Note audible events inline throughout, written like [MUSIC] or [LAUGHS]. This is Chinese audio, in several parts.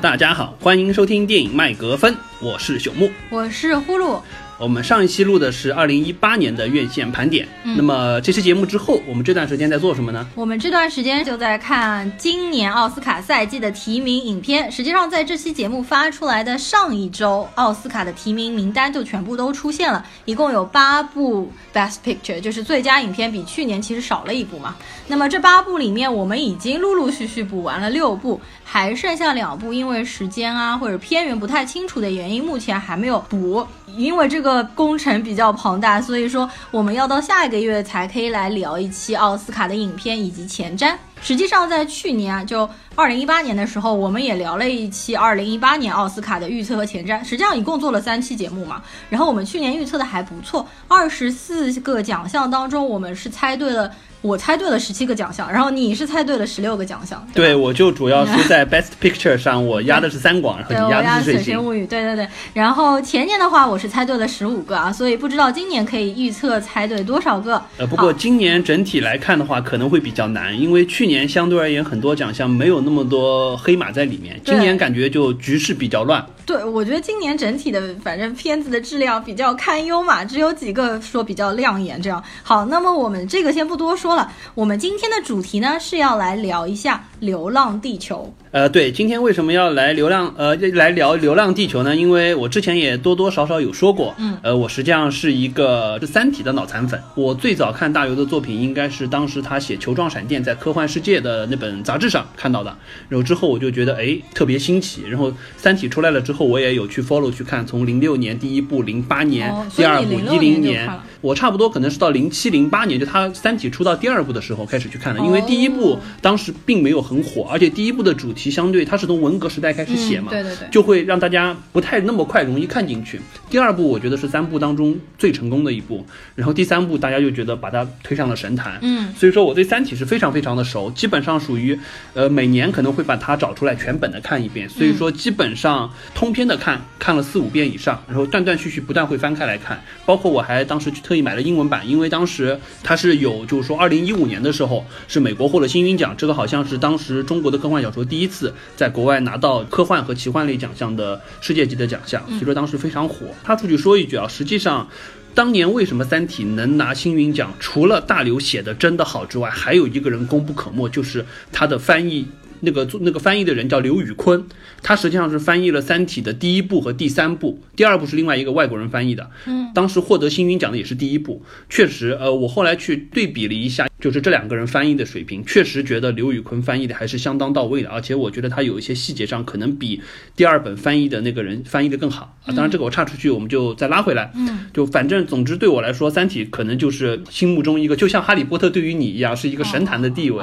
大家好，欢迎收听电影麦格芬，我是朽木，我是呼噜。我们上一期录的是二零一八年的院线盘点，那么这期节目之后，我们这段时间在做什么呢？我们这段时间就在看今年奥斯卡赛季的提名影片。实际上，在这期节目发出来的上一周，奥斯卡的提名名单就全部都出现了，一共有八部 Best Picture，就是最佳影片，比去年其实少了一部嘛。那么这八部里面，我们已经陆陆续续补完了六部，还剩下两部，因为时间啊或者片源不太清楚的原因，目前还没有补。因为这个工程比较庞大，所以说我们要到下一个月才可以来聊一期奥斯卡的影片以及前瞻。实际上，在去年啊，就二零一八年的时候，我们也聊了一期二零一八年奥斯卡的预测和前瞻。实际上，一共做了三期节目嘛。然后我们去年预测的还不错，二十四个奖项当中，我们是猜对了。我猜对了十七个奖项，然后你是猜对了十六个奖项。对，我就主要是在 Best Picture 上，我压的是三广，然后你压的是水形物语。对对对。然后前年的话，我是猜对了十五个啊，所以不知道今年可以预测猜对多少个。呃，不过今年整体来看的话，可能会比较难，因为去年相对而言很多奖项没有那么多黑马在里面，今年感觉就局势比较乱。对，我觉得今年整体的反正片子的质量比较堪忧嘛，只有几个说比较亮眼。这样好，那么我们这个先不多说了，我们今天的主题呢是要来聊一下《流浪地球》。呃，对，今天为什么要来流浪呃来聊《流浪地球》呢？因为我之前也多多少少有说过，嗯，呃，我实际上是一个《三体》的脑残粉。我最早看大刘的作品，应该是当时他写《球状闪电》在《科幻世界》的那本杂志上看到的。然后之后我就觉得，哎，特别新奇。然后《三体》出来了之后，我也有去 follow 去看，从零六年第一部，零八年第二部，一零年，我差不多可能是到零七零八年，就他《三体》出到第二部的时候开始去看的。因为第一部当时并没有很火，而且第一部的主题相对它是从文革时代开始写嘛，对对对，就会让大家不太那么快容易看进去。第二部我觉得是三部当中最成功的一部，然后第三部大家就觉得把它推上了神坛。嗯，所以说我对《三体》是非常非常的熟，基本上属于呃每年可能会把它找出来全本的看一遍。所以说基本上通篇的看看了四五遍以上，然后断断续续不断会翻开来看。包括我还当时去特意买了英文版，因为当时它是有就是说二零一五年的时候是美国获了星云奖，这个好像是当时中国的科幻小说第一次在国外拿到科幻和奇幻类奖项的世界级的奖项，所以说当时非常火。他出去说一句啊，实际上，当年为什么《三体》能拿星云奖，除了大刘写的真的好之外，还有一个人功不可没，就是他的翻译。那个做那个翻译的人叫刘宇坤，他实际上是翻译了《三体》的第一部和第三部，第二部是另外一个外国人翻译的。嗯，当时获得星云奖的也是第一部。确实，呃，我后来去对比了一下，就是这两个人翻译的水平，确实觉得刘宇坤翻译的还是相当到位的，而且我觉得他有一些细节上可能比第二本翻译的那个人翻译的更好啊。当然，这个我岔出去，我们就再拉回来。嗯，就反正总之对我来说，《三体》可能就是心目中一个，就像《哈利波特》对于你一样，是一个神坛的地位。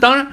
当然。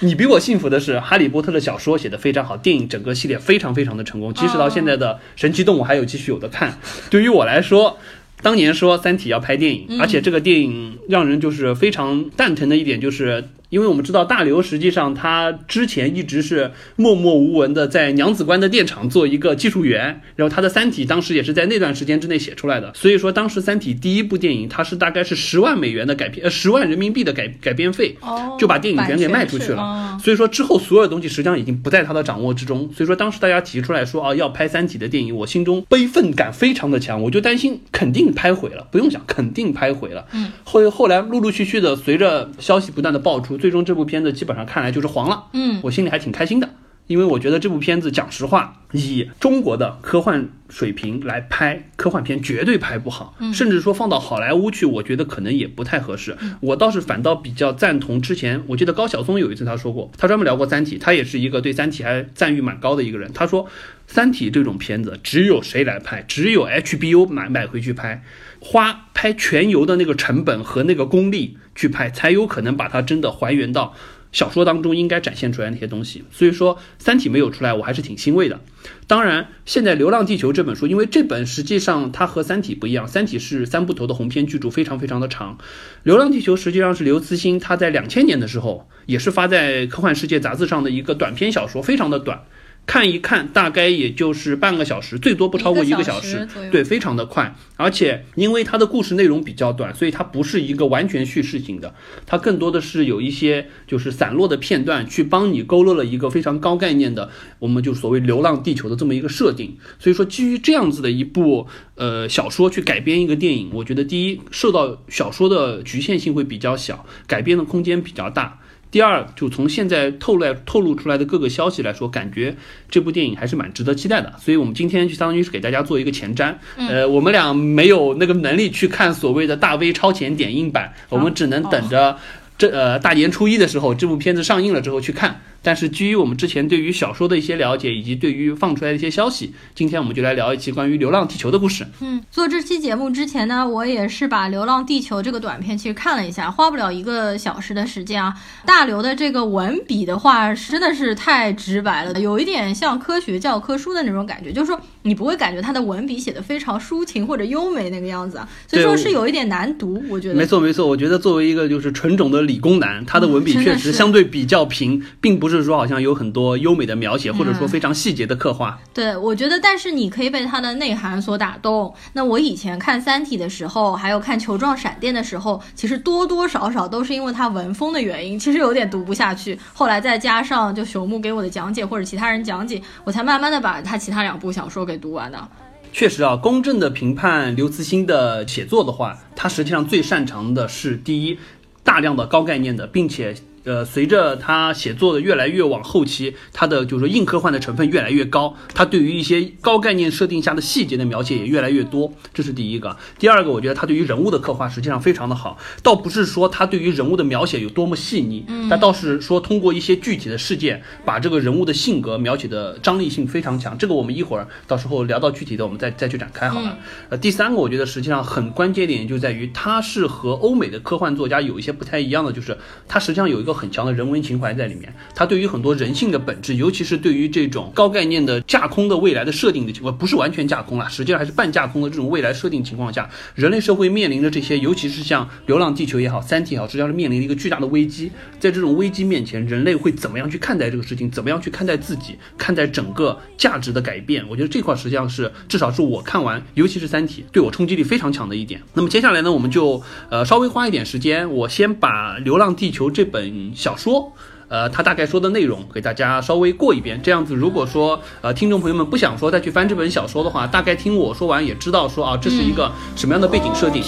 你比我幸福的是，《哈利波特》的小说写的非常好，电影整个系列非常非常的成功，即使到现在的《神奇动物》还有继续有的看。对于我来说，当年说《三体》要拍电影，而且这个电影让人就是非常蛋疼的一点就是。因为我们知道大刘实际上他之前一直是默默无闻的在娘子关的电厂做一个技术员，然后他的《三体》当时也是在那段时间之内写出来的，所以说当时《三体》第一部电影它是大概是十万美元的改编，呃十万人民币的改改编费，就把电影权给卖出去了。所以说之后所有东西实际上已经不在他的掌握之中。所以说当时大家提出来说啊要拍《三体》的电影，我心中悲愤感非常的强，我就担心肯定拍毁了，不用想肯定拍毁了。嗯，后后来陆陆续续的随着消息不断的爆出。最终这部片子基本上看来就是黄了，嗯，我心里还挺开心的，因为我觉得这部片子讲实话，以中国的科幻水平来拍科幻片绝对拍不好，嗯甚至说放到好莱坞去，我觉得可能也不太合适。我倒是反倒比较赞同之前，我记得高晓松有一次他说过，他专门聊过《三体》，他也是一个对《三体》还赞誉蛮高的一个人。他说，《三体》这种片子只有谁来拍，只有 HBO 买买回去拍。花拍全游的那个成本和那个功力去拍，才有可能把它真的还原到小说当中应该展现出来那些东西。所以说，《三体》没有出来，我还是挺欣慰的。当然，现在《流浪地球》这本书，因为这本实际上它和《三体》不一样，《三体》是三部头的鸿篇巨著，非常非常的长，《流浪地球》实际上是刘慈欣他在两千年的时候也是发在《科幻世界》杂志上的一个短篇小说，非常的短。看一看，大概也就是半个小时，最多不超过一个小时，对，非常的快。而且因为它的故事内容比较短，所以它不是一个完全叙事型的，它更多的是有一些就是散落的片段，去帮你勾勒了一个非常高概念的，我们就所谓《流浪地球》的这么一个设定。所以说，基于这样子的一部呃小说去改编一个电影，我觉得第一受到小说的局限性会比较小，改编的空间比较大。第二，就从现在透露透露出来的各个消息来说，感觉这部电影还是蛮值得期待的。所以，我们今天就相当于是给大家做一个前瞻。呃，我们俩没有那个能力去看所谓的大 V 超前点映版，我们只能等着这呃大年初一的时候，这部片子上映了之后去看。但是基于我们之前对于小说的一些了解，以及对于放出来的一些消息，今天我们就来聊一期关于《流浪地球》的故事。嗯，做这期节目之前呢，我也是把《流浪地球》这个短片其实看了一下，花不了一个小时的时间啊。大刘的这个文笔的话，真的是太直白了，有一点像科学教科书的那种感觉，就是说你不会感觉他的文笔写的非常抒情或者优美那个样子啊，所以说是有一点难读。我觉得没错没错，我觉得作为一个就是纯种的理工男，他的文笔确实相对比较平，并不是说好像有很。多优美的描写，或者说非常细节的刻画。对，我觉得，但是你可以被它的内涵所打动。那我以前看《三体》的时候，还有看《球状闪电》的时候，其实多多少少都是因为它文风的原因，其实有点读不下去。后来再加上就朽木给我的讲解，或者其他人讲解，我才慢慢的把他其他两部小说给读完的。确实啊，公正的评判刘慈欣的写作的话，他实际上最擅长的是第一，大量的高概念的，并且。呃，随着他写作的越来越往后期，他的就是说硬科幻的成分越来越高，他对于一些高概念设定下的细节的描写也越来越多，这是第一个。第二个，我觉得他对于人物的刻画实际上非常的好，倒不是说他对于人物的描写有多么细腻，他倒是说通过一些具体的事件，把这个人物的性格描写的张力性非常强。这个我们一会儿到时候聊到具体的，我们再再去展开好了。呃，第三个，我觉得实际上很关键点就在于他是和欧美的科幻作家有一些不太一样的，就是他实际上有一个。很强的人文情怀在里面，它对于很多人性的本质，尤其是对于这种高概念的架空的未来的设定的情况，不是完全架空了，实际上还是半架空的这种未来设定情况下，人类社会面临着这些，尤其是像《流浪地球》也好，《三体》也好，实际上是面临一个巨大的危机。在这种危机面前，人类会怎么样去看待这个事情？怎么样去看待自己？看待整个价值的改变？我觉得这块实际上是至少是我看完，尤其是《三体》对我冲击力非常强的一点。那么接下来呢，我们就呃稍微花一点时间，我先把《流浪地球》这本。小说，呃，他大概说的内容给大家稍微过一遍，这样子，如果说呃听众朋友们不想说再去翻这本小说的话，大概听我说完也知道说啊，这是一个什么样的背景设定。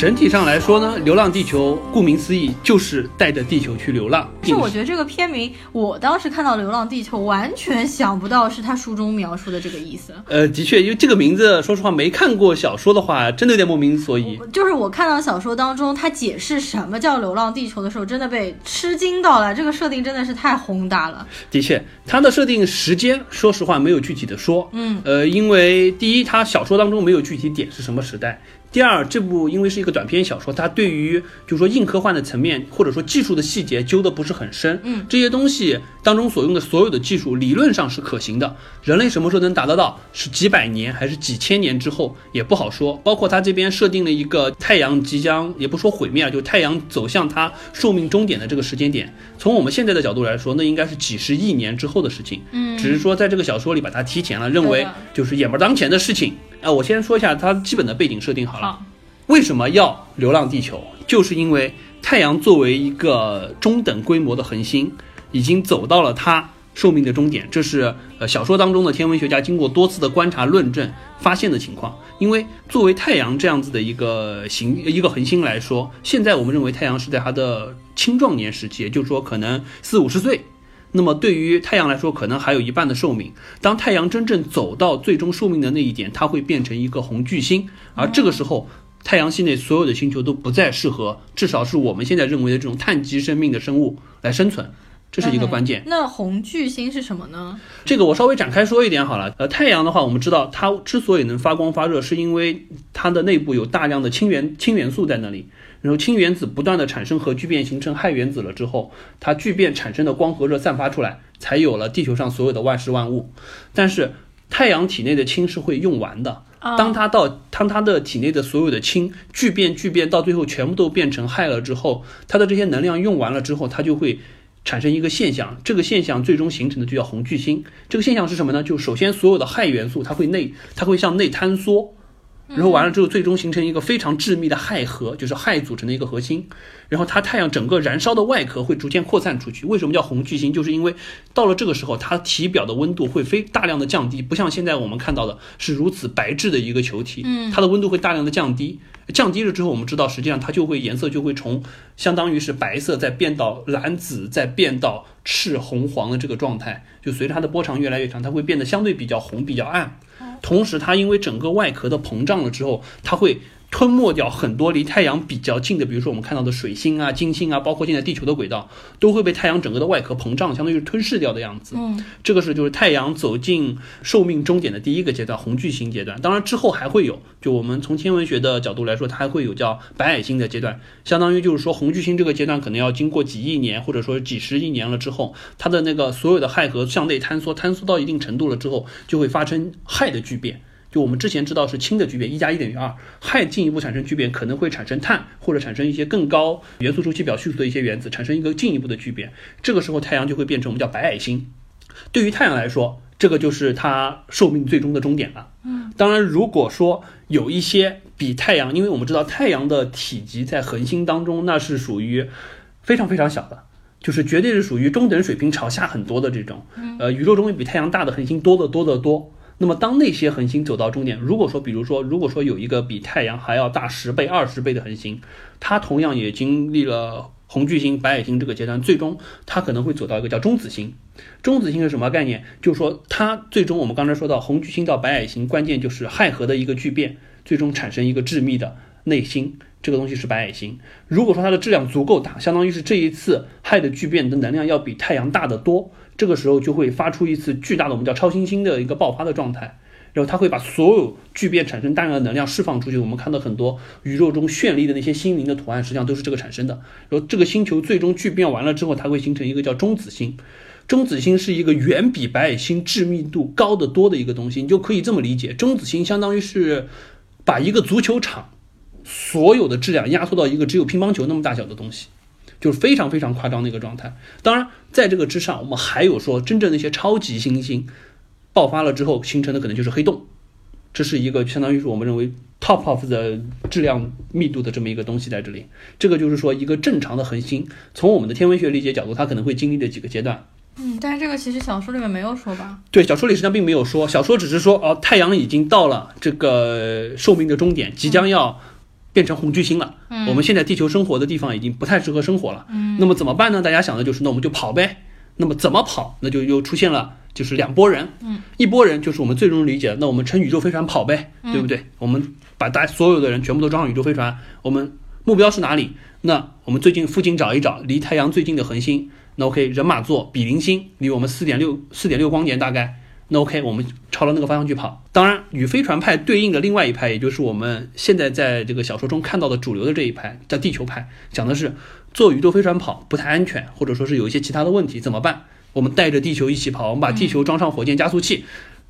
整体上来说呢，《流浪地球》顾名思义就是带着地球去流浪。就我觉得这个片名，我当时看到《流浪地球》，完全想不到是他书中描述的这个意思。呃，的确，因为这个名字，说实话，没看过小说的话，真的有点莫名所以。就是我看到小说当中他解释什么叫《流浪地球》的时候，真的被吃惊到了。这个设定真的是太宏大了。的确，它的设定时间，说实话没有具体的说。嗯。呃，因为第一，他小说当中没有具体点是什么时代。第二，这部因为是一个短篇小说，它对于就是说硬科幻的层面或者说技术的细节揪的不是很深。嗯，这些东西当中所用的所有的技术理论上是可行的，人类什么时候能达得到，是几百年还是几千年之后也不好说。包括它这边设定了一个太阳即将也不说毁灭啊，就太阳走向它寿命终点的这个时间点，从我们现在的角度来说，那应该是几十亿年之后的事情。嗯，只是说在这个小说里把它提前了，认为就是眼巴当前的事情。啊，我先说一下它基本的背景设定好了。为什么要流浪地球？就是因为太阳作为一个中等规模的恒星，已经走到了它寿命的终点。这是呃小说当中的天文学家经过多次的观察论证发现的情况。因为作为太阳这样子的一个行一个恒星来说，现在我们认为太阳是在它的青壮年时期，也就是说可能四五十岁。那么对于太阳来说，可能还有一半的寿命。当太阳真正走到最终寿命的那一点，它会变成一个红巨星，而这个时候，太阳系内所有的星球都不再适合，至少是我们现在认为的这种碳基生命的生物来生存。这是一个关键。那红巨星是什么呢？这个我稍微展开说一点好了。呃，太阳的话，我们知道它之所以能发光发热，是因为它的内部有大量的氢元氢元素在那里。然后氢原子不断的产生核聚变，形成氦原子了之后，它聚变产生的光和热散发出来，才有了地球上所有的万事万物。但是太阳体内的氢是会用完的，当它到当它的体内的所有的氢聚变聚变到最后全部都变成氦了之后，它的这些能量用完了之后，它就会产生一个现象，这个现象最终形成的就叫红巨星。这个现象是什么呢？就首先所有的氦元素它会内它会向内坍缩。然后完了之后，最终形成一个非常致密的氦核，就是氦组成的一个核心。然后它太阳整个燃烧的外壳会逐渐扩散出去。为什么叫红巨星？就是因为到了这个时候，它体表的温度会非大量的降低，不像现在我们看到的是如此白质的一个球体。嗯，它的温度会大量的降低。降低了之后，我们知道实际上它就会颜色就会从相当于是白色再变到蓝紫，再变到赤红黄的这个状态。就随着它的波长越来越长，它会变得相对比较红，比较暗。同时，它因为整个外壳的膨胀了之后，它会。吞没掉很多离太阳比较近的，比如说我们看到的水星啊、金星啊，包括现在地球的轨道，都会被太阳整个的外壳膨胀，相当于是吞噬掉的样子。嗯，这个是就是太阳走进寿命终点的第一个阶段，红巨星阶段。当然之后还会有，就我们从天文学的角度来说，它还会有叫白矮星的阶段，相当于就是说红巨星这个阶段可能要经过几亿年或者说几十亿年了之后，它的那个所有的氦核向内坍缩，坍缩到一定程度了之后，就会发生氦的聚变。就我们之前知道是氢的聚变，一加一等于二，氦进一步产生聚变，可能会产生碳，或者产生一些更高元素周期表序数的一些原子，产生一个进一步的聚变。这个时候太阳就会变成我们叫白矮星。对于太阳来说，这个就是它寿命最终的终点了。嗯，当然，如果说有一些比太阳，因为我们知道太阳的体积在恒星当中那是属于非常非常小的，就是绝对是属于中等水平朝下很多的这种。呃，宇宙中比太阳大的恒星多得多得多。那么，当那些恒星走到终点，如果说，比如说，如果说有一个比太阳还要大十倍、二十倍的恒星，它同样也经历了红巨星、白矮星这个阶段，最终它可能会走到一个叫中子星。中子星是什么概念？就是说，它最终我们刚才说到红巨星到白矮星，关键就是氦核的一个聚变，最终产生一个致密的内星，这个东西是白矮星。如果说它的质量足够大，相当于是这一次氦的聚变的能量要比太阳大得多。这个时候就会发出一次巨大的我们叫超新星的一个爆发的状态，然后它会把所有聚变产生大量的能量释放出去。我们看到很多宇宙中绚丽的那些星云的图案，实际上都是这个产生的。然后这个星球最终聚变完了之后，它会形成一个叫中子星。中子星是一个远比白矮星致密度高得多的一个东西，你就可以这么理解，中子星相当于是把一个足球场所有的质量压缩到一个只有乒乓球那么大小的东西。就是非常非常夸张的一个状态。当然，在这个之上，我们还有说真正那些超级星星爆发了之后形成的可能就是黑洞，这是一个相当于是我们认为 top of 的质量密度的这么一个东西在这里。这个就是说一个正常的恒星，从我们的天文学理解角度，它可能会经历的几个阶段。嗯，但是这个其实小说里面没有说吧？对，小说里实际上并没有说，小说只是说哦，太阳已经到了这个寿命的终点，即将要。变成红巨星了，我们现在地球生活的地方已经不太适合生活了。那么怎么办呢？大家想的就是，那我们就跑呗。那么怎么跑？那就又出现了，就是两拨人。嗯一拨人就是我们最终理解的，那我们乘宇宙飞船跑呗，对不对？我们把大家所有的人全部都装上宇宙飞船，我们目标是哪里？那我们最近附近找一找离太阳最近的恒星。那 OK，人马座比邻星离我们四点六四点六光年大概。那 OK，我们朝着那个方向去跑。当然，与飞船派对应的另外一派，也就是我们现在在这个小说中看到的主流的这一派，叫地球派，讲的是坐宇宙飞船跑不太安全，或者说是有一些其他的问题，怎么办？我们带着地球一起跑，我们把地球装上火箭加速器，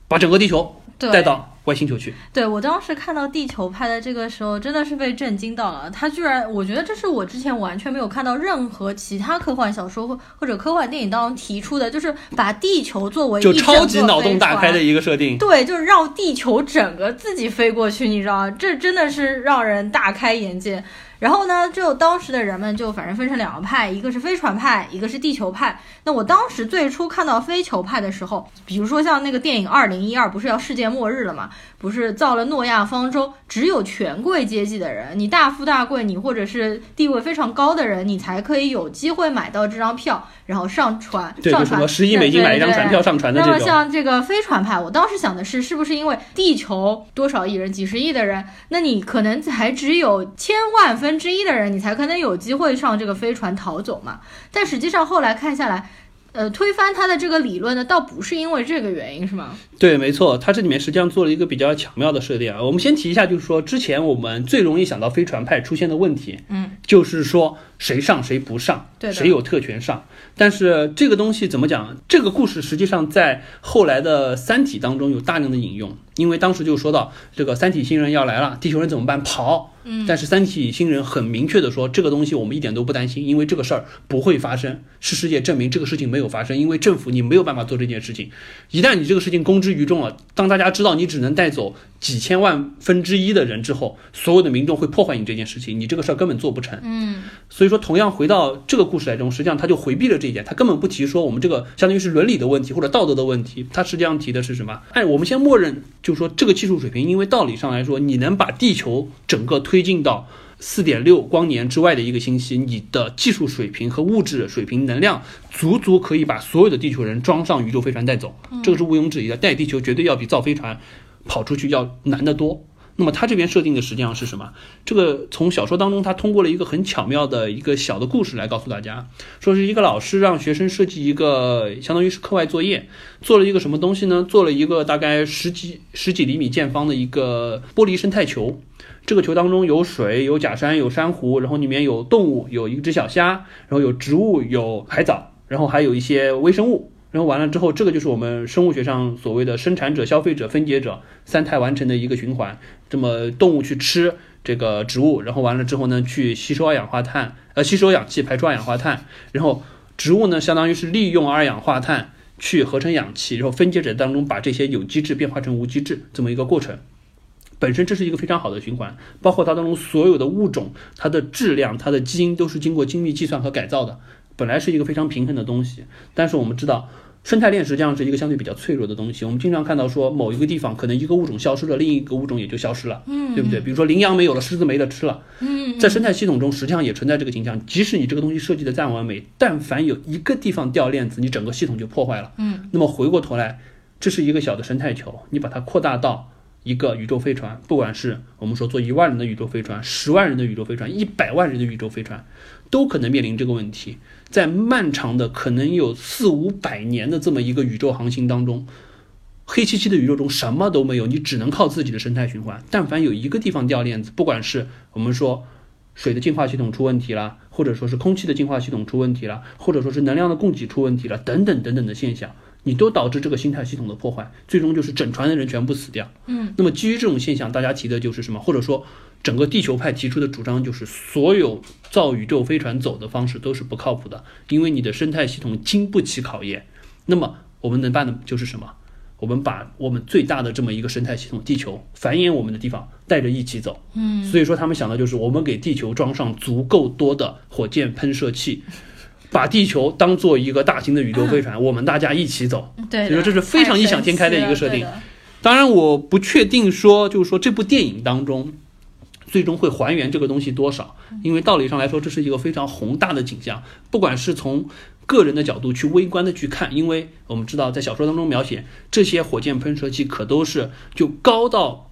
把整个地球带到。外星球去，对我当时看到地球拍的这个时候，真的是被震惊到了。他居然，我觉得这是我之前完全没有看到任何其他科幻小说或或者科幻电影当中提出的，就是把地球作为就超级脑洞大开的一个设定。对，就是绕地球整个自己飞过去，你知道吗？这真的是让人大开眼界。然后呢，就当时的人们就反正分成两个派，一个是飞船派，一个是地球派。那我当时最初看到飞球派的时候，比如说像那个电影《二零一二》，不是要世界末日了嘛？不是造了诺亚方舟，只有权贵阶级的人，你大富大贵，你或者是地位非常高的人，你才可以有机会买到这张票，然后上船。对，就什么十亿美金买一张船票上船的那么像这个飞船派，我当时想的是，是不是因为地球多少亿人，几十亿的人，那你可能才只有千万分分之一的人，你才可能有机会上这个飞船逃走嘛？但实际上后来看下来。呃，推翻他的这个理论呢，倒不是因为这个原因，是吗？对，没错，他这里面实际上做了一个比较巧妙的设定啊。我们先提一下，就是说之前我们最容易想到飞船派出现的问题，嗯，就是说谁上谁不上，对，谁有特权上。但是这个东西怎么讲？这个故事实际上在后来的《三体》当中有大量的引用，因为当时就说到这个三体星人要来了，地球人怎么办？跑。嗯，但是三体星人很明确的说，这个东西我们一点都不担心，因为这个事儿不会发生。是世界证明这个事情没有发生，因为政府你没有办法做这件事情。一旦你这个事情公之于众了，当大家知道你只能带走几千万分之一的人之后，所有的民众会破坏你这件事情，你这个事儿根本做不成。嗯，所以说，同样回到这个故事来中，实际上他就回避了这一点，他根本不提说我们这个相当于是伦理的问题或者道德的问题，他实际上提的是什么？哎，我们先默认，就是说这个技术水平，因为道理上来说，你能把地球整个推进到。四点六光年之外的一个星系，你的技术水平和物质水平、能量足足可以把所有的地球人装上宇宙飞船带走，这个是毋庸置疑的。带地球绝对要比造飞船跑出去要难得多。那么他这边设定的实际上是什么？这个从小说当中，他通过了一个很巧妙的一个小的故事来告诉大家，说是一个老师让学生设计一个相当于是课外作业，做了一个什么东西呢？做了一个大概十几十几厘米见方的一个玻璃生态球。这个球当中有水，有假山，有珊瑚，然后里面有动物，有一只小虾，然后有植物，有海藻，然后还有一些微生物。然后完了之后，这个就是我们生物学上所谓的生产者、消费者、分解者三态完成的一个循环。这么动物去吃这个植物，然后完了之后呢，去吸收二氧化碳，呃，吸收氧气，排出二氧化碳。然后植物呢，相当于是利用二氧化碳去合成氧气，然后分解者当中把这些有机质变化成无机质，这么一个过程。本身这是一个非常好的循环，包括它当中所有的物种，它的质量、它的基因都是经过精密计算和改造的，本来是一个非常平衡的东西。但是我们知道，生态链实际上是一个相对比较脆弱的东西。我们经常看到说，某一个地方可能一个物种消失了，另一个物种也就消失了，嗯，对不对？比如说羚羊没有了，狮子没得吃了，嗯，在生态系统中实际上也存在这个景象。即使你这个东西设计的再完美，但凡有一个地方掉链子，你整个系统就破坏了，嗯。那么回过头来，这是一个小的生态球，你把它扩大到。一个宇宙飞船，不管是我们说做一万人的宇宙飞船、十万人的宇宙飞船、一百万人的宇宙飞船，都可能面临这个问题。在漫长的可能有四五百年的这么一个宇宙航行当中，黑漆漆的宇宙中什么都没有，你只能靠自己的生态循环。但凡有一个地方掉链子，不管是我们说水的净化系统出问题了，或者说是空气的净化系统出问题了，或者说是能量的供给出问题了，等等等等的现象。你都导致这个生态系统的破坏，最终就是整船的人全部死掉。嗯，那么基于这种现象，大家提的就是什么？或者说，整个地球派提出的主张就是，所有造宇宙飞船走的方式都是不靠谱的，因为你的生态系统经不起考验。那么我们能办的就是什么？我们把我们最大的这么一个生态系统——地球繁衍我们的地方带着一起走。嗯，所以说他们想的就是，我们给地球装上足够多的火箭喷射器。把地球当做一个大型的宇宙飞船，我们大家一起走。对，所以说这是非常异想天开的一个设定。当然，我不确定说，就是说这部电影当中最终会还原这个东西多少，因为道理上来说，这是一个非常宏大的景象。不管是从个人的角度去微观的去看，因为我们知道在小说当中描写这些火箭喷射器可都是就高到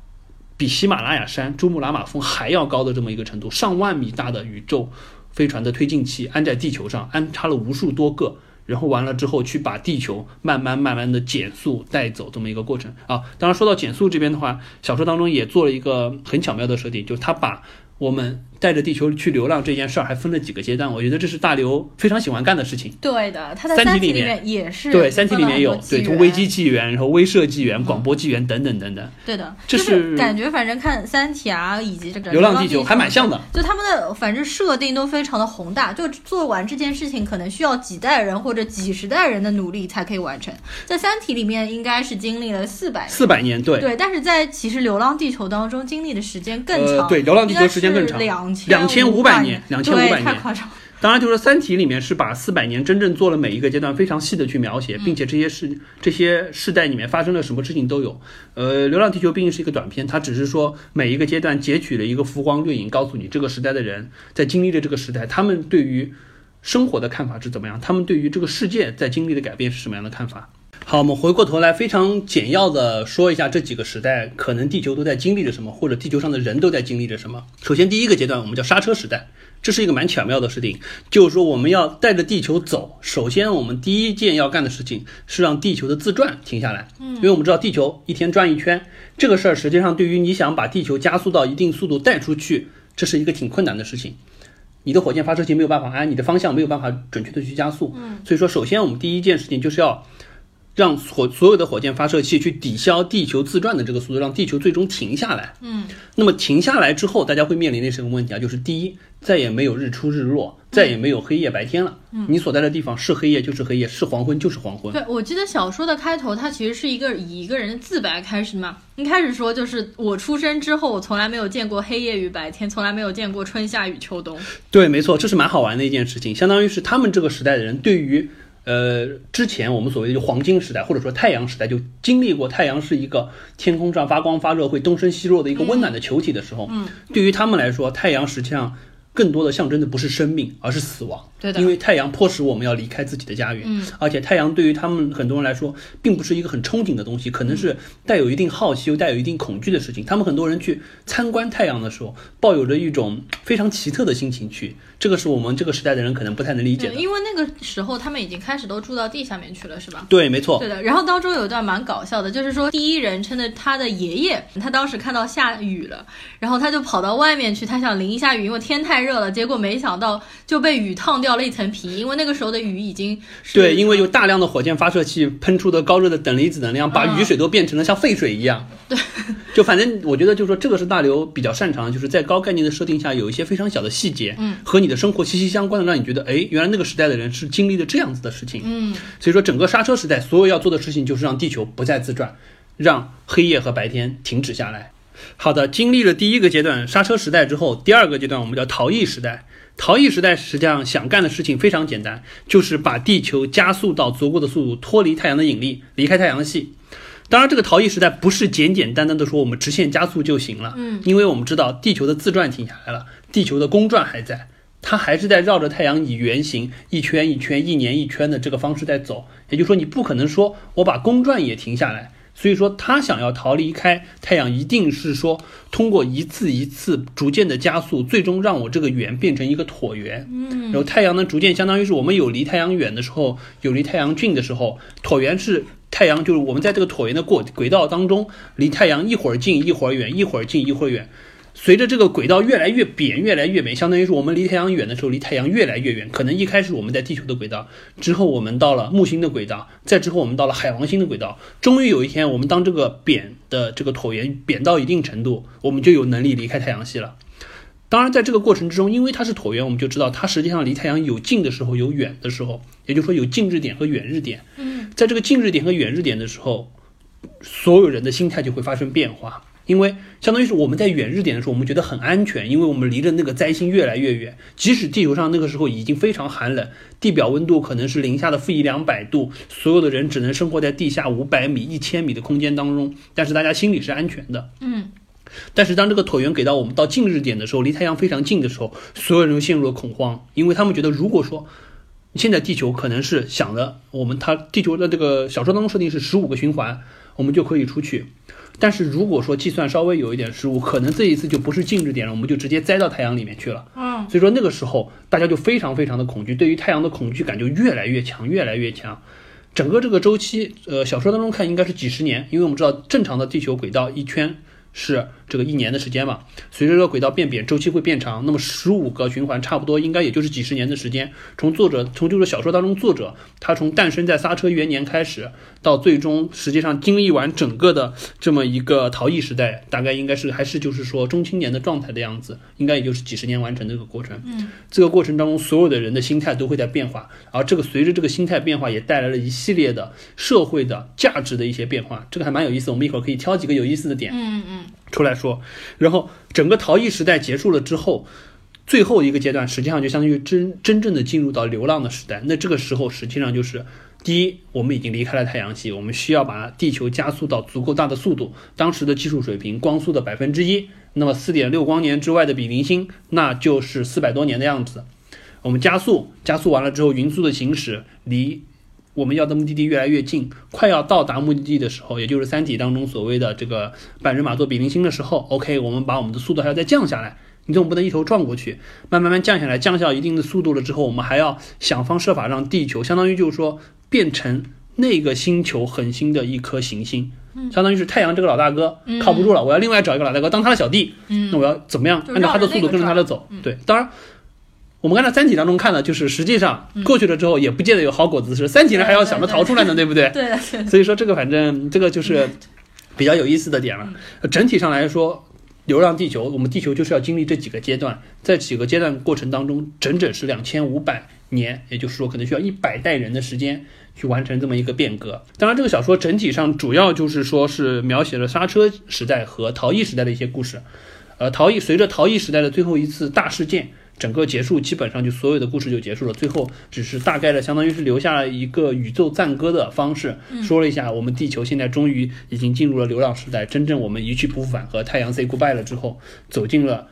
比喜马拉雅山珠穆朗玛峰还要高的这么一个程度，上万米大的宇宙。飞船的推进器安在地球上，安插了无数多个，然后完了之后去把地球慢慢慢慢的减速带走这么一个过程啊。当然说到减速这边的话，小说当中也做了一个很巧妙的设定，就是他把我们。带着地球去流浪这件事儿还分了几个阶段，我觉得这是大刘非常喜欢干的事情。对的，他在三体里面也是对三体里面有对从危机纪元，然后威慑纪元、广播纪元等等等等。对的，就是感觉反正看三体啊，以及这个流浪地球还蛮像的。就他们的反正设定都非常的宏大，就做完这件事情可能需要几代人或者几十代人的努力才可以完成。在三体里面应该是经历了四百四百年，对对，但是在其实流浪地球当中经历的时间更长，对流浪地球时间更长，两千两千五百。年，两千五百年，太夸张。当然，就是说《三体》里面是把四百年真正做了每一个阶段非常细的去描写，并且这些世这些世代里面发生了什么事情都有。呃，《流浪地球》毕竟是一个短片，它只是说每一个阶段截取了一个浮光掠影，告诉你这个时代的人在经历着这个时代，他们对于生活的看法是怎么样，他们对于这个世界在经历的改变是什么样的看法。好，我们回过头来，非常简要的说一下这几个时代，可能地球都在经历着什么，或者地球上的人都在经历着什么。首先，第一个阶段我们叫刹车时代，这是一个蛮巧妙的事情，就是说我们要带着地球走。首先，我们第一件要干的事情是让地球的自转停下来。嗯，因为我们知道地球一天转一圈，这个事儿实际上对于你想把地球加速到一定速度带出去，这是一个挺困难的事情。你的火箭发射器没有办法安，你的方向没有办法准确的去加速。嗯，所以说，首先我们第一件事情就是要。让火所有的火箭发射器去抵消地球自转的这个速度，让地球最终停下来。嗯，那么停下来之后，大家会面临的什么问题啊？就是第一，再也没有日出日落，再也没有黑夜白天了。嗯，你所在的地方是黑夜就是黑夜，是黄昏就是黄昏。对，我记得小说的开头，它其实是一个以一个人的自白开始嘛。一开始说就是我出生之后，我从来没有见过黑夜与白天，从来没有见过春夏与秋冬。对，没错，这是蛮好玩的一件事情，相当于是他们这个时代的人对于。呃，之前我们所谓的就黄金时代，或者说太阳时代，就经历过太阳是一个天空上发光发热、会东升西落的一个温暖的球体的时候，嗯，对于他们来说，太阳实际上。更多的象征的不是生命，而是死亡。对的，因为太阳迫使我们要离开自己的家园。嗯，而且太阳对于他们很多人来说，并不是一个很憧憬的东西，可能是带有一定好奇又带有一定恐惧的事情。他们很多人去参观太阳的时候，抱有着一种非常奇特的心情去。这个是我们这个时代的人可能不太能理解的。因为那个时候他们已经开始都住到地下面去了，是吧？对，没错。对的。然后当中有一段蛮搞笑的，就是说第一人称的他的爷爷，他当时看到下雨了，然后他就跑到外面去，他想淋一下雨，因为天太热了。结果没想。想到就被雨烫掉了一层皮，因为那个时候的雨已经对，因为有大量的火箭发射器喷出的高热的等离子能量，把雨水都变成了像废水一样。对，就反正我觉得，就是说这个是大刘比较擅长，就是在高概念的设定下，有一些非常小的细节，嗯，和你的生活息息相关的，让你觉得，哎，原来那个时代的人是经历了这样子的事情。嗯，所以说整个刹车时代，所有要做的事情就是让地球不再自转，让黑夜和白天停止下来。好的，经历了第一个阶段刹车时代之后，第二个阶段我们叫逃逸时代。逃逸时代实际上想干的事情非常简单，就是把地球加速到足够的速度，脱离太阳的引力，离开太阳系。当然，这个逃逸时代不是简简单单的说我们直线加速就行了，嗯，因为我们知道地球的自转停下来了，地球的公转还在，它还是在绕着太阳以圆形一圈一圈、一年一圈的这个方式在走。也就是说，你不可能说我把公转也停下来。所以说，它想要逃离开太阳，一定是说通过一次一次逐渐的加速，最终让我这个圆变成一个椭圆。嗯，然后太阳呢，逐渐相当于是我们有离太阳远的时候，有离太阳近的时候，椭圆是太阳，就是我们在这个椭圆的过轨道当中，离太阳一会儿近一会儿远，一会儿近一会儿远。随着这个轨道越来越扁，越来越扁，相当于是我们离太阳远的时候，离太阳越来越远。可能一开始我们在地球的轨道，之后我们到了木星的轨道，再之后我们到了海王星的轨道。终于有一天，我们当这个扁的这个椭圆扁到一定程度，我们就有能力离开太阳系了。当然，在这个过程之中，因为它是椭圆，我们就知道它实际上离太阳有近的时候，有远的时候，也就是说有近日点和远日点。嗯，在这个近日点和远日点的时候，所有人的心态就会发生变化。因为相当于是我们在远日点的时候，我们觉得很安全，因为我们离着那个灾星越来越远。即使地球上那个时候已经非常寒冷，地表温度可能是零下的负一两百度，所有的人只能生活在地下五百米、一千米的空间当中，但是大家心里是安全的。嗯。但是当这个椭圆给到我们到近日点的时候，离太阳非常近的时候，所有人都陷入了恐慌，因为他们觉得，如果说现在地球可能是想着我们它地球的这个小说当中设定是十五个循环，我们就可以出去。但是如果说计算稍微有一点失误，可能这一次就不是静止点了，我们就直接栽到太阳里面去了。嗯，所以说那个时候大家就非常非常的恐惧，对于太阳的恐惧感就越来越强，越来越强。整个这个周期，呃，小说当中看应该是几十年，因为我们知道正常的地球轨道一圈是。这个一年的时间嘛，随着这个轨道变扁，周期会变长。那么十五个循环差不多应该也就是几十年的时间。从作者从就是小说当中作者他从诞生在刹车元年开始，到最终实际上经历完整个的这么一个逃逸时代，大概应该是还是就是说中青年的状态的样子，应该也就是几十年完成这个过程。嗯，这个过程当中所有的人的心态都会在变化，而这个随着这个心态变化也带来了一系列的社会的价值的一些变化，这个还蛮有意思。我们一会儿可以挑几个有意思的点。嗯嗯。出来说，然后整个逃逸时代结束了之后，最后一个阶段实际上就相当于真真正的进入到流浪的时代。那这个时候实际上就是，第一，我们已经离开了太阳系，我们需要把地球加速到足够大的速度。当时的技术水平，光速的百分之一，那么四点六光年之外的比邻星，那就是四百多年的样子。我们加速，加速完了之后，匀速的行驶离。我们要的目的地越来越近，快要到达目的地的时候，也就是《三体》当中所谓的这个半人马座比邻星的时候，OK，我们把我们的速度还要再降下来。你总不能一头撞过去，慢慢慢降下来，降下一定的速度了之后，我们还要想方设法让地球，相当于就是说变成那个星球恒星的一颗行星，相当于是太阳这个老大哥靠不住了，我要另外找一个老大哥当他的小弟，那我要怎么样按照他的速度跟着他的走？对，当然。我们看到《三体》当中看的，就是实际上过去了之后，也不见得有好果子吃。三体人还要想着逃出来呢，对不对？对。所以说这个反正这个就是比较有意思的点了。整体上来说，流浪地球，我们地球就是要经历这几个阶段，在几个阶段过程当中，整整是两千五百年，也就是说可能需要一百代人的时间去完成这么一个变革。当然，这个小说整体上主要就是说是描写了刹车时代和逃逸时代的一些故事。呃，逃逸随着逃逸时代的最后一次大事件。整个结束，基本上就所有的故事就结束了。最后只是大概的，相当于是留下了一个宇宙赞歌的方式，说了一下我们地球现在终于已经进入了流浪时代，真正我们一去不复返，和太阳 say goodbye 了之后，走进了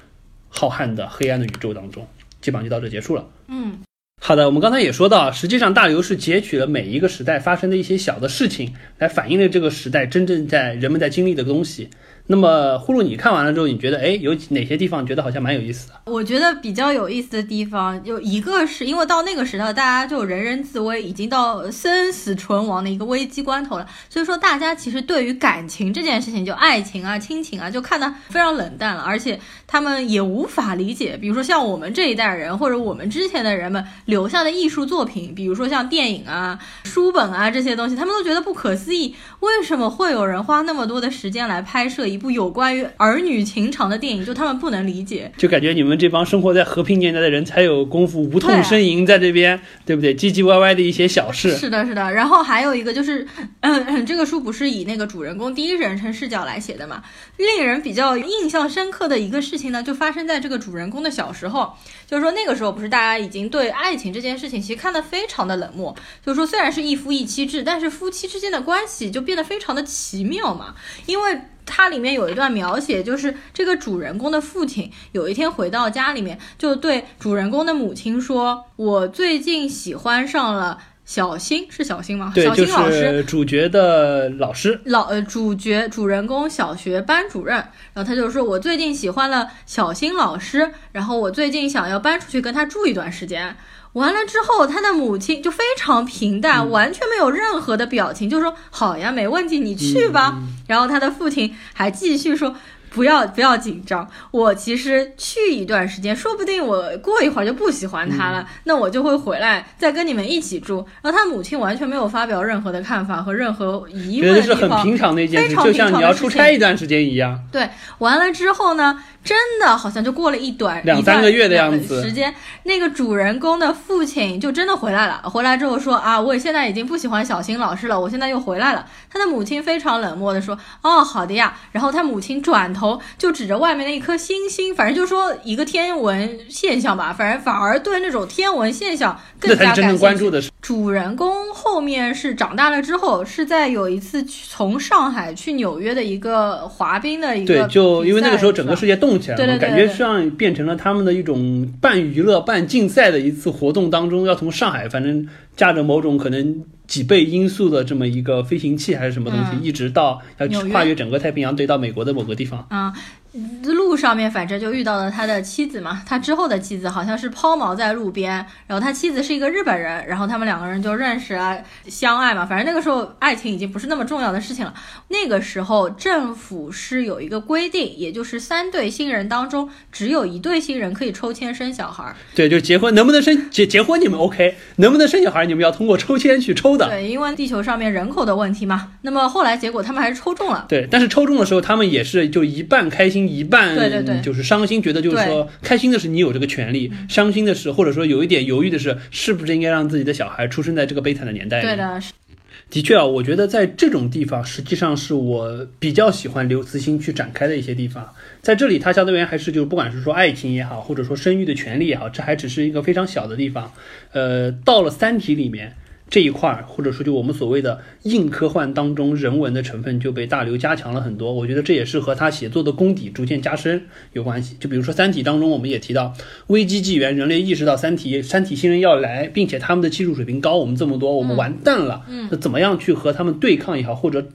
浩瀚的黑暗的宇宙当中，基本上就到这结束了。嗯，好的，我们刚才也说到，实际上大刘是截取了每一个时代发生的一些小的事情，来反映了这个时代真正在人们在经历的东西。那么呼噜，你看完了之后，你觉得哎，有哪些地方觉得好像蛮有意思的？我觉得比较有意思的地方有一个是因为到那个时代，大家就人人自危，已经到生死存亡的一个危机关头了。所以说，大家其实对于感情这件事情，就爱情啊、亲情啊，就看得非常冷淡了。而且他们也无法理解，比如说像我们这一代人，或者我们之前的人们留下的艺术作品，比如说像电影啊、书本啊这些东西，他们都觉得不可思议，为什么会有人花那么多的时间来拍摄一？部有关于儿女情长的电影，就他们不能理解，就感觉你们这帮生活在和平年代的人才有功夫无痛呻吟在这边，对不对？唧唧歪歪的一些小事。是的，是的。然后还有一个就是，嗯，这个书不是以那个主人公第一人称视角来写的嘛？令人比较印象深刻的一个事情呢，就发生在这个主人公的小时候。就是说那个时候，不是大家已经对爱情这件事情其实看得非常的冷漠。就是说，虽然是一夫一妻制，但是夫妻之间的关系就变得非常的奇妙嘛，因为。它里面有一段描写，就是这个主人公的父亲有一天回到家里面，就对主人公的母亲说：“我最近喜欢上了小新，是小新吗？小新，老师，主角的老师，老呃，主角主人公小学班主任。然后他就说：我最近喜欢了小新老师，然后我最近想要搬出去跟他住一段时间。”完了之后，他的母亲就非常平淡，完全没有任何的表情，就说：“好呀，没问题，你去吧。”然后他的父亲还继续说。不要不要紧张，我其实去一段时间，说不定我过一会儿就不喜欢他了，那我就会回来再跟你们一起住。然后他母亲完全没有发表任何的看法和任何疑问，觉得是很平常的一件事，就像你要出差一段时间一样。对，完了之后呢，真的好像就过了一短两三个月的样子时间，那个主人公的父亲就真的回来了。回来之后说啊，我现在已经不喜欢小新老师了，我现在又回来了。他的母亲非常冷漠的说，哦，好的呀。然后他母亲转头。就指着外面的一颗星星，反正就说一个天文现象吧，反正反而对那种天文现象更加感兴趣。主人公后面是长大了之后，是在有一次从上海去纽约的一个滑冰的一个对，就因为那个时候整个世界动起来了，感觉像变成了他们的一种半娱乐半竞赛的一次活动当中，要从上海反正驾着某种可能。几倍音速的这么一个飞行器还是什么东西，一直到要跨越整个太平洋，对到美国的某个地方啊。路上面反正就遇到了他的妻子嘛，他之后的妻子好像是抛锚在路边，然后他妻子是一个日本人，然后他们两个人就认识啊，相爱嘛，反正那个时候爱情已经不是那么重要的事情了。那个时候政府是有一个规定，也就是三对新人当中只有一对新人可以抽签生小孩。对，就结婚能不能生结结婚你们 OK，能不能生小孩你们要通过抽签去抽的。对，因为地球上面人口的问题嘛。那么后来结果他们还是抽中了。对，但是抽中的时候他们也是就一半开心。一半对对对，就是伤心，觉得就是说开心的是你有这个权利，伤心的是或者说有一点犹豫的是，是不是应该让自己的小孩出生在这个悲惨的年代？对的，的确啊，我觉得在这种地方，实际上是我比较喜欢刘慈欣去展开的一些地方。在这里，他相对而言还是就是不管是说爱情也好，或者说生育的权利也好，这还只是一个非常小的地方。呃，到了《三体》里面。这一块儿，或者说就我们所谓的硬科幻当中人文的成分就被大刘加强了很多。我觉得这也是和他写作的功底逐渐加深有关系。就比如说《三体》当中，我们也提到危机纪元，人类意识到三体三体星人要来，并且他们的技术水平高我们这么多，我们完蛋了。嗯，那怎么样去和他们对抗也好，或者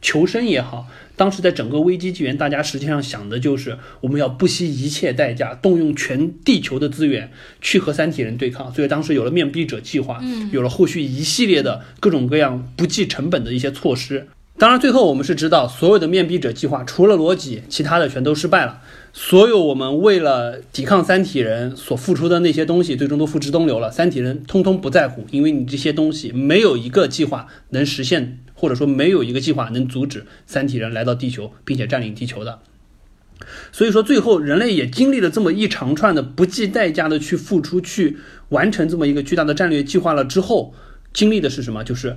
求生也好？当时在整个危机纪元，大家实际上想的就是我们要不惜一切代价，动用全地球的资源去和三体人对抗。所以当时有了面壁者计划，嗯，有了后续一系列的各种各样不计成本的一些措施。当然，最后我们是知道，所有的面壁者计划除了逻辑，其他的全都失败了。所有我们为了抵抗三体人所付出的那些东西，最终都付之东流了。三体人通通不在乎，因为你这些东西没有一个计划能实现。或者说没有一个计划能阻止三体人来到地球，并且占领地球的。所以说，最后人类也经历了这么一长串的不计代价的去付出，去完成这么一个巨大的战略计划了之后，经历的是什么？就是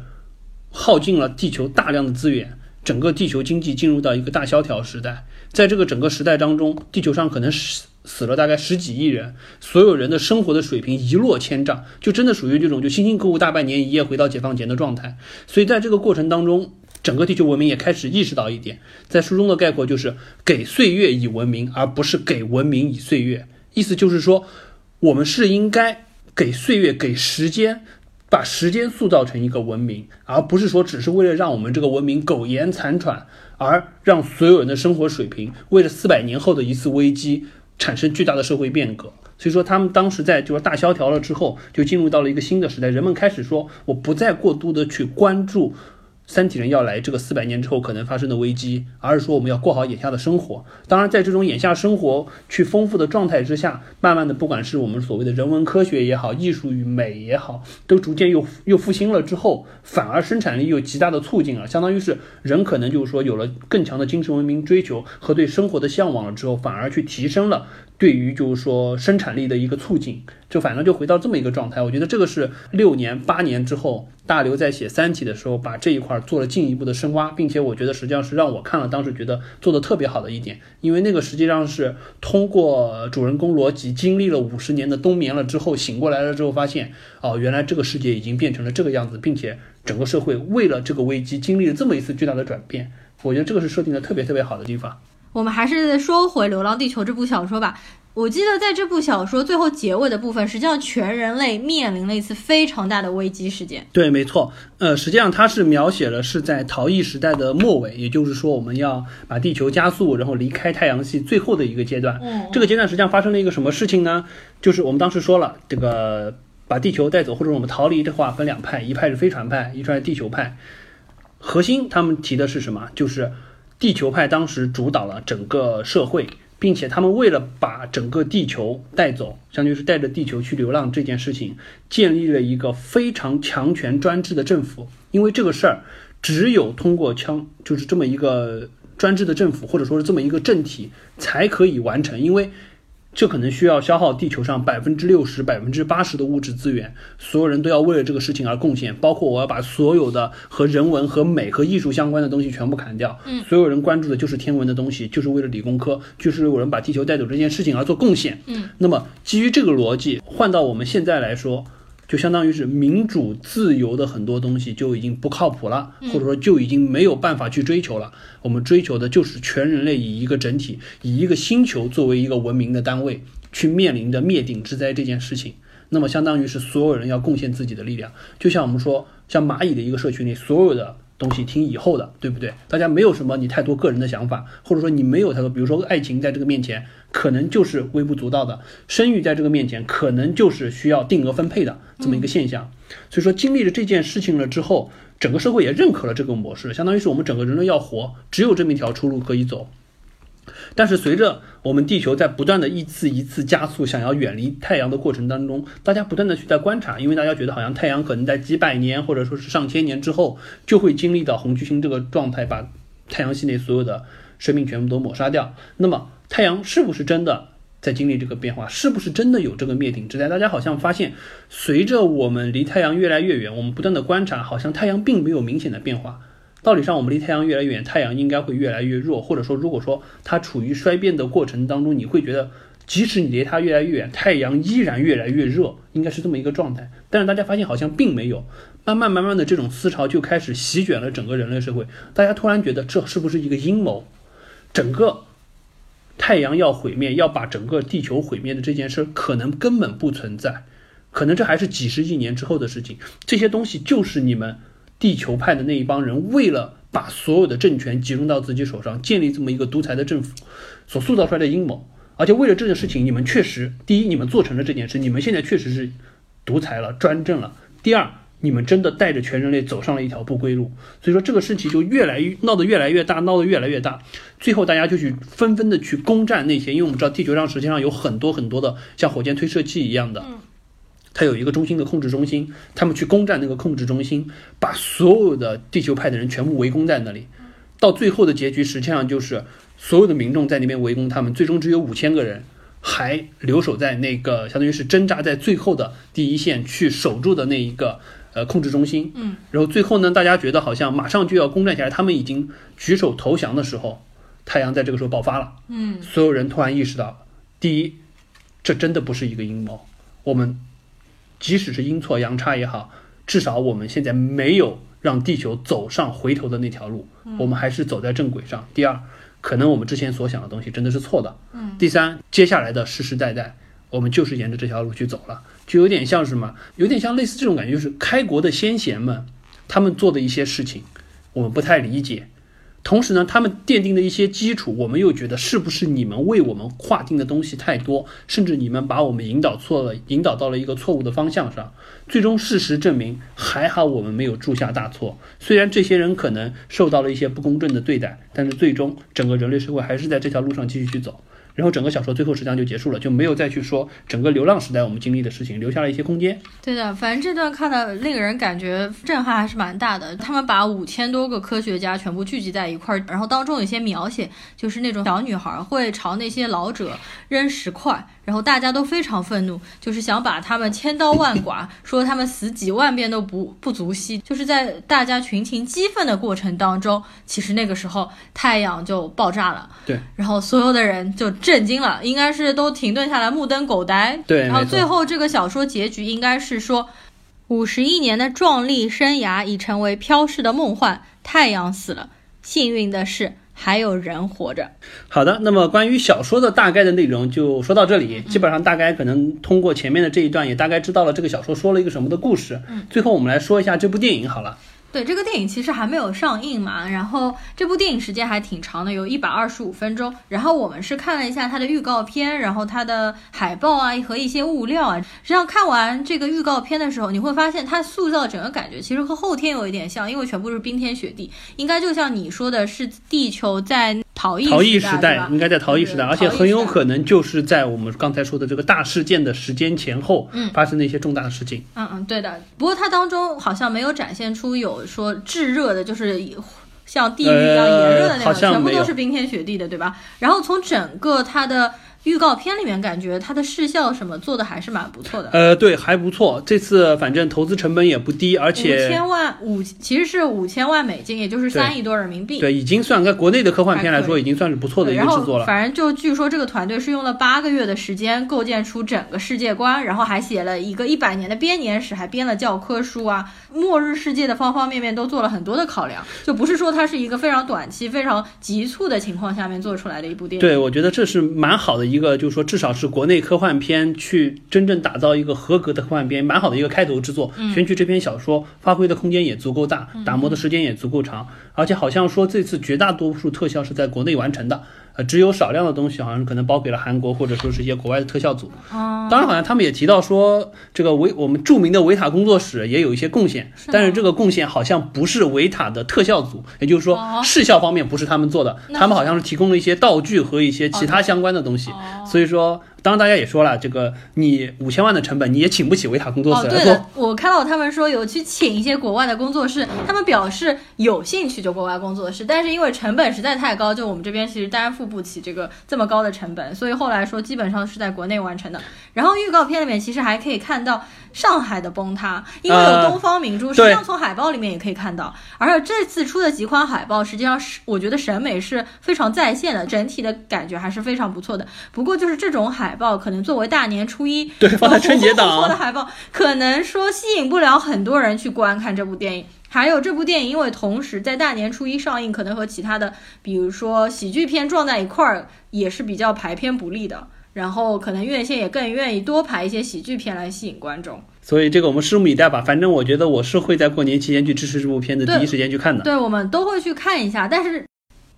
耗尽了地球大量的资源，整个地球经济进入到一个大萧条时代。在这个整个时代当中，地球上可能是。死了大概十几亿人，所有人的生活的水平一落千丈，就真的属于这种就辛辛苦苦大半年，一夜回到解放前的状态。所以在这个过程当中，整个地球文明也开始意识到一点，在书中的概括就是给岁月以文明，而不是给文明以岁月。意思就是说，我们是应该给岁月、给时间，把时间塑造成一个文明，而不是说只是为了让我们这个文明苟延残喘，而让所有人的生活水平为了四百年后的一次危机。产生巨大的社会变革，所以说他们当时在就是大萧条了之后，就进入到了一个新的时代，人们开始说，我不再过度的去关注。三体人要来，这个四百年之后可能发生的危机，而是说我们要过好眼下的生活。当然，在这种眼下生活去丰富的状态之下，慢慢的，不管是我们所谓的人文科学也好，艺术与美也好，都逐渐又又复兴了之后，反而生产力又极大的促进了，相当于是人可能就是说有了更强的精神文明追求和对生活的向往了之后，反而去提升了对于就是说生产力的一个促进，就反正就回到这么一个状态。我觉得这个是六年八年之后。大刘在写《三体》的时候，把这一块做了进一步的深挖，并且我觉得实际上是让我看了当时觉得做的特别好的一点，因为那个实际上是通过主人公罗辑经历了五十年的冬眠了之后醒过来了之后，发现哦，原来这个世界已经变成了这个样子，并且整个社会为了这个危机经历了这么一次巨大的转变，我觉得这个是设定的特别特别好的地方。我们还是说回《流浪地球》这部小说吧。我记得在这部小说最后结尾的部分，实际上全人类面临了一次非常大的危机事件。对，没错。呃，实际上它是描写了是在逃逸时代的末尾，也就是说我们要把地球加速，然后离开太阳系最后的一个阶段。嗯，这个阶段实际上发生了一个什么事情呢？就是我们当时说了，这个把地球带走或者我们逃离的话，分两派，一派是飞船派，一派是地球派。核心他们提的是什么？就是地球派当时主导了整个社会。并且他们为了把整个地球带走，相当于是带着地球去流浪这件事情，建立了一个非常强权专制的政府。因为这个事儿，只有通过枪，就是这么一个专制的政府，或者说是这么一个政体，才可以完成。因为这可能需要消耗地球上百分之六十、百分之八十的物质资源，所有人都要为了这个事情而贡献，包括我要把所有的和人文、和美、和艺术相关的东西全部砍掉。嗯，所有人关注的就是天文的东西，就是为了理工科，就是有人把地球带走这件事情而做贡献。嗯，那么基于这个逻辑，换到我们现在来说。就相当于是民主自由的很多东西就已经不靠谱了，或者说就已经没有办法去追求了。我们追求的就是全人类以一个整体，以一个星球作为一个文明的单位，去面临着灭顶之灾这件事情。那么相当于是所有人要贡献自己的力量，就像我们说，像蚂蚁的一个社群里，所有的东西听以后的，对不对？大家没有什么你太多个人的想法，或者说你没有太多，比如说爱情在这个面前。可能就是微不足道的生育，在这个面前，可能就是需要定额分配的这么一个现象。所以说，经历了这件事情了之后，整个社会也认可了这个模式，相当于是我们整个人类要活，只有这么一条出路可以走。但是，随着我们地球在不断的一次一次加速，想要远离太阳的过程当中，大家不断的去在观察，因为大家觉得好像太阳可能在几百年或者说是上千年之后，就会经历到红巨星这个状态，把太阳系内所有的生命全部都抹杀掉。那么，太阳是不是真的在经历这个变化？是不是真的有这个灭顶之灾？大家好像发现，随着我们离太阳越来越远，我们不断的观察，好像太阳并没有明显的变化。道理上，我们离太阳越来越远，太阳应该会越来越弱，或者说，如果说它处于衰变的过程当中，你会觉得，即使你离它越来越远，太阳依然越来越热，应该是这么一个状态。但是大家发现好像并没有。慢慢慢慢的这种思潮就开始席卷了整个人类社会，大家突然觉得这是不是一个阴谋？整个太阳要毁灭，要把整个地球毁灭的这件事可能根本不存在，可能这还是几十亿年之后的事情。这些东西就是你们地球派的那一帮人为了把所有的政权集中到自己手上，建立这么一个独裁的政府所塑造出来的阴谋。而且为了这件事情，你们确实第一，你们做成了这件事，你们现在确实是独裁了、专政了。第二，你们真的带着全人类走上了一条不归路。所以说这个事情就越来越闹得越来越大，闹得越来越大。最后大家就去纷纷的去攻占那些，因为我们知道地球上实际上有很多很多的像火箭推射器一样的，它有一个中心的控制中心，他们去攻占那个控制中心，把所有的地球派的人全部围攻在那里。到最后的结局实际上就是所有的民众在那边围攻他们，最终只有五千个人。还留守在那个，相当于是挣扎在最后的第一线去守住的那一个呃控制中心。嗯，然后最后呢，大家觉得好像马上就要攻占下来，他们已经举手投降的时候，太阳在这个时候爆发了。嗯，所有人突然意识到，第一，这真的不是一个阴谋。我们即使是阴错阳差也好，至少我们现在没有让地球走上回头的那条路，我们还是走在正轨上。第二。可能我们之前所想的东西真的是错的。嗯，第三，接下来的世世代代，我们就是沿着这条路去走了，就有点像什么，有点像类似这种感觉，就是开国的先贤们，他们做的一些事情，我们不太理解。同时呢，他们奠定的一些基础，我们又觉得是不是你们为我们划定的东西太多，甚至你们把我们引导错了，引导到了一个错误的方向上。最终事实证明，还好我们没有铸下大错。虽然这些人可能受到了一些不公正的对待，但是最终整个人类社会还是在这条路上继续去走。然后整个小说最后实际上就结束了，就没有再去说整个流浪时代我们经历的事情，留下了一些空间。对的，反正这段看的令人感觉震撼还是蛮大的。他们把五千多个科学家全部聚集在一块儿，然后当中有些描写，就是那种小女孩会朝那些老者扔石块。然后大家都非常愤怒，就是想把他们千刀万剐，[LAUGHS] 说他们死几万遍都不不足惜。就是在大家群情激愤的过程当中，其实那个时候太阳就爆炸了。对，然后所有的人就震惊了，应该是都停顿下来，目瞪口呆。对，然后最后这个小说结局应该是说，五十亿年的壮丽生涯已成为飘逝的梦幻，太阳死了，幸运的是。还有人活着。好的，那么关于小说的大概的内容就说到这里。基本上大概可能通过前面的这一段，也大概知道了这个小说说了一个什么的故事。嗯，最后我们来说一下这部电影好了。对这个电影其实还没有上映嘛，然后这部电影时间还挺长的，有一百二十五分钟。然后我们是看了一下它的预告片，然后它的海报啊和一些物料啊。实际上看完这个预告片的时候，你会发现它塑造整个感觉其实和后天有一点像，因为全部是冰天雪地，应该就像你说的是地球在。逃逸逃逸时代应该在逃逸时代，而且很有可能就是在我们刚才说的这个大事件的时间前后嗯发生的一些重大的事情。嗯嗯，对的。不过它当中好像没有展现出有说炙热的，就是像地狱一样炎热的那种，全部都是冰天雪地的，对吧？然后从整个它的。预告片里面感觉它的视效什么做的还是蛮不错的。呃，对，还不错。这次反正投资成本也不低，而且五千万五其实是五千万美金，也就是三亿多人民币。对，已经算在国内的科幻片来说，已经算是不错的一个制作了。反正就据说这个团队是用了八个月的时间构建出整个世界观，然后还写了一个一百年的编年史，还编了教科书啊。末日世界的方方面面都做了很多的考量，就不是说它是一个非常短期、非常急促的情况下面做出来的一部电影。对，我觉得这是蛮好的一个，就是说至少是国内科幻片去真正打造一个合格的科幻片，蛮好的一个开头之作。选取这篇小说发挥的空间也足够大，打磨的时间也足够长，而且好像说这次绝大多数特效是在国内完成的。只有少量的东西，好像可能包给了韩国或者说是一些国外的特效组。当然，好像他们也提到说，这个维我们著名的维塔工作室也有一些贡献，但是这个贡献好像不是维塔的特效组，也就是说视效方面不是他们做的，他们好像是提供了一些道具和一些其他相关的东西，所以说。当然，大家也说了，这个你五千万的成本，你也请不起维塔工作室。哦，对的，我看到他们说有去请一些国外的工作室，他们表示有兴趣就国外工作室，但是因为成本实在太高，就我们这边其实担负不起这个这么高的成本，所以后来说基本上是在国内完成的。然后预告片里面其实还可以看到上海的崩塌，因为有东方明珠，实际上从海报里面也可以看到。而且这次出的几款海报，实际上是我觉得审美是非常在线的，整体的感觉还是非常不错的。不过就是这种海。海报，可能作为大年初一对放在春节档 [LAUGHS] 的海报，可能说吸引不了很多人去观看这部电影。还有这部电影，因为同时在大年初一上映，可能和其他的，比如说喜剧片撞在一块儿，也是比较排片不利的。然后可能院线也更愿意多排一些喜剧片来吸引观众。所以这个我们拭目以待吧。反正我觉得我是会在过年期间去支持这部片子，第一时间去看的。对，我们都会去看一下。但是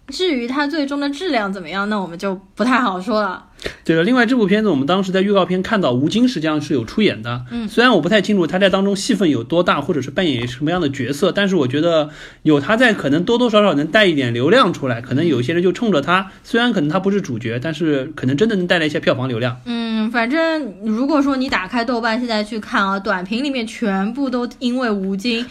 至于它最终的质量怎么样，那我们就不太好说了。对了，另外这部片子我们当时在预告片看到吴京实际上是有出演的，嗯，虽然我不太清楚他在当中戏份有多大，或者是扮演什么样的角色，但是我觉得有他在，可能多多少少能带一点流量出来。可能有些人就冲着他，虽然可能他不是主角，但是可能真的能带来一些票房流量。嗯，反正如果说你打开豆瓣现在去看啊，短评里面全部都因为吴京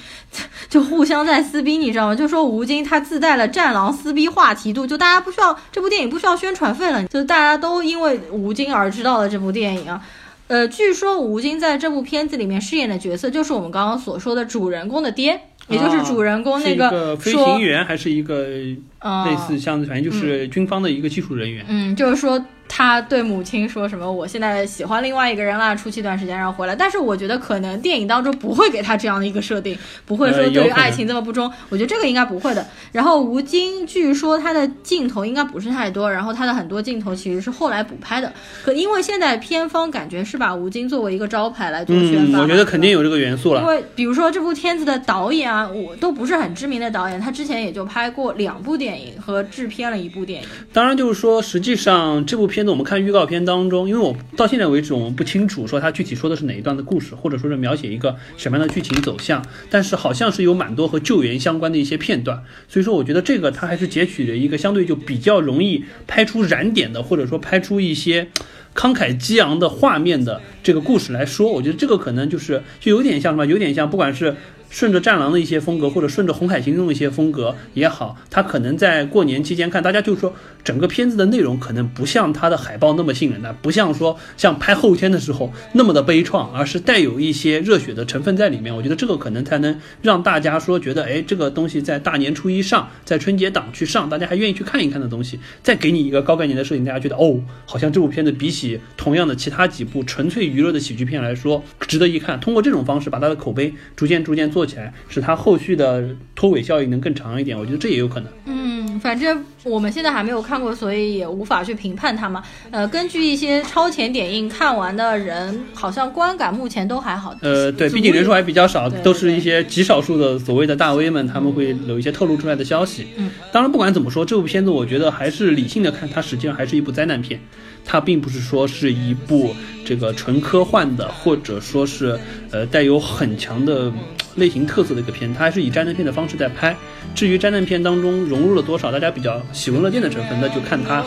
就互相在撕逼，你知道吗？就说吴京他自带了战狼撕逼话题度，就大家不需要这部电影不需要宣传费了，就大家都因。因为吴京而知道的这部电影啊，呃，据说吴京在这部片子里面饰演的角色就是我们刚刚所说的主人公的爹，也就是主人公那个飞行员还是一个类似像反正就是军方的一个技术人员，嗯，就是说。他对母亲说什么？我现在喜欢另外一个人啦，出去一段时间然后回来。但是我觉得可能电影当中不会给他这样的一个设定，不会说对于爱情这么不忠。我觉得这个应该不会的。然后吴京据说他的镜头应该不是太多，然后他的很多镜头其实是后来补拍的。可因为现在片方感觉是把吴京作为一个招牌来做宣发，我觉得肯定有这个元素了。因为比如说这部片子的导演啊，我都不是很知名的导演，他之前也就拍过两部电影和制片了一部电影。当然就是说，实际上这部片子我们看预告片。当中，因为我到现在为止，我们不清楚说它具体说的是哪一段的故事，或者说是描写一个什么样的剧情走向，但是好像是有蛮多和救援相关的一些片段，所以说我觉得这个它还是截取了一个相对就比较容易拍出燃点的，或者说拍出一些慷慨激昂的画面的这个故事来说，我觉得这个可能就是就有点像什么，有点像不管是。顺着战狼的一些风格，或者顺着红海行动的一些风格也好，他可能在过年期间看，大家就说整个片子的内容可能不像他的海报那么吸引人的，不像说像拍后天的时候那么的悲怆，而是带有一些热血的成分在里面。我觉得这个可能才能让大家说觉得，哎，这个东西在大年初一上，在春节档去上，大家还愿意去看一看的东西，再给你一个高概念的设定，大家觉得哦，好像这部片子比起同样的其他几部纯粹娱乐的喜剧片来说，值得一看。通过这种方式把它的口碑逐渐逐渐做。做起来使它后续的拖尾效应能更长一点，我觉得这也有可能。嗯，反正我们现在还没有看过，所以也无法去评判它嘛。呃，根据一些超前点映看完的人，好像观感目前都还好。呃，对，毕竟人数还比较少，都是一些极少数的所谓的大 V 们，他们会有一些透露出来的消息。嗯，当然不管怎么说，这部片子我觉得还是理性的看，它实际上还是一部灾难片。它并不是说是一部这个纯科幻的，或者说是呃带有很强的类型特色的一个片，它还是以灾难片的方式在拍。至于灾难片当中融入了多少大家比较喜闻乐见的成分，那就看他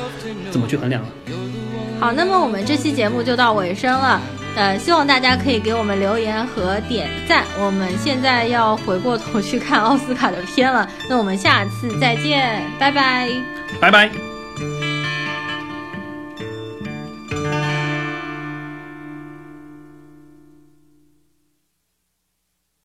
怎么去衡量了。好，那么我们这期节目就到尾声了，呃，希望大家可以给我们留言和点赞。我们现在要回过头去看奥斯卡的片了，那我们下次再见，拜拜，拜拜。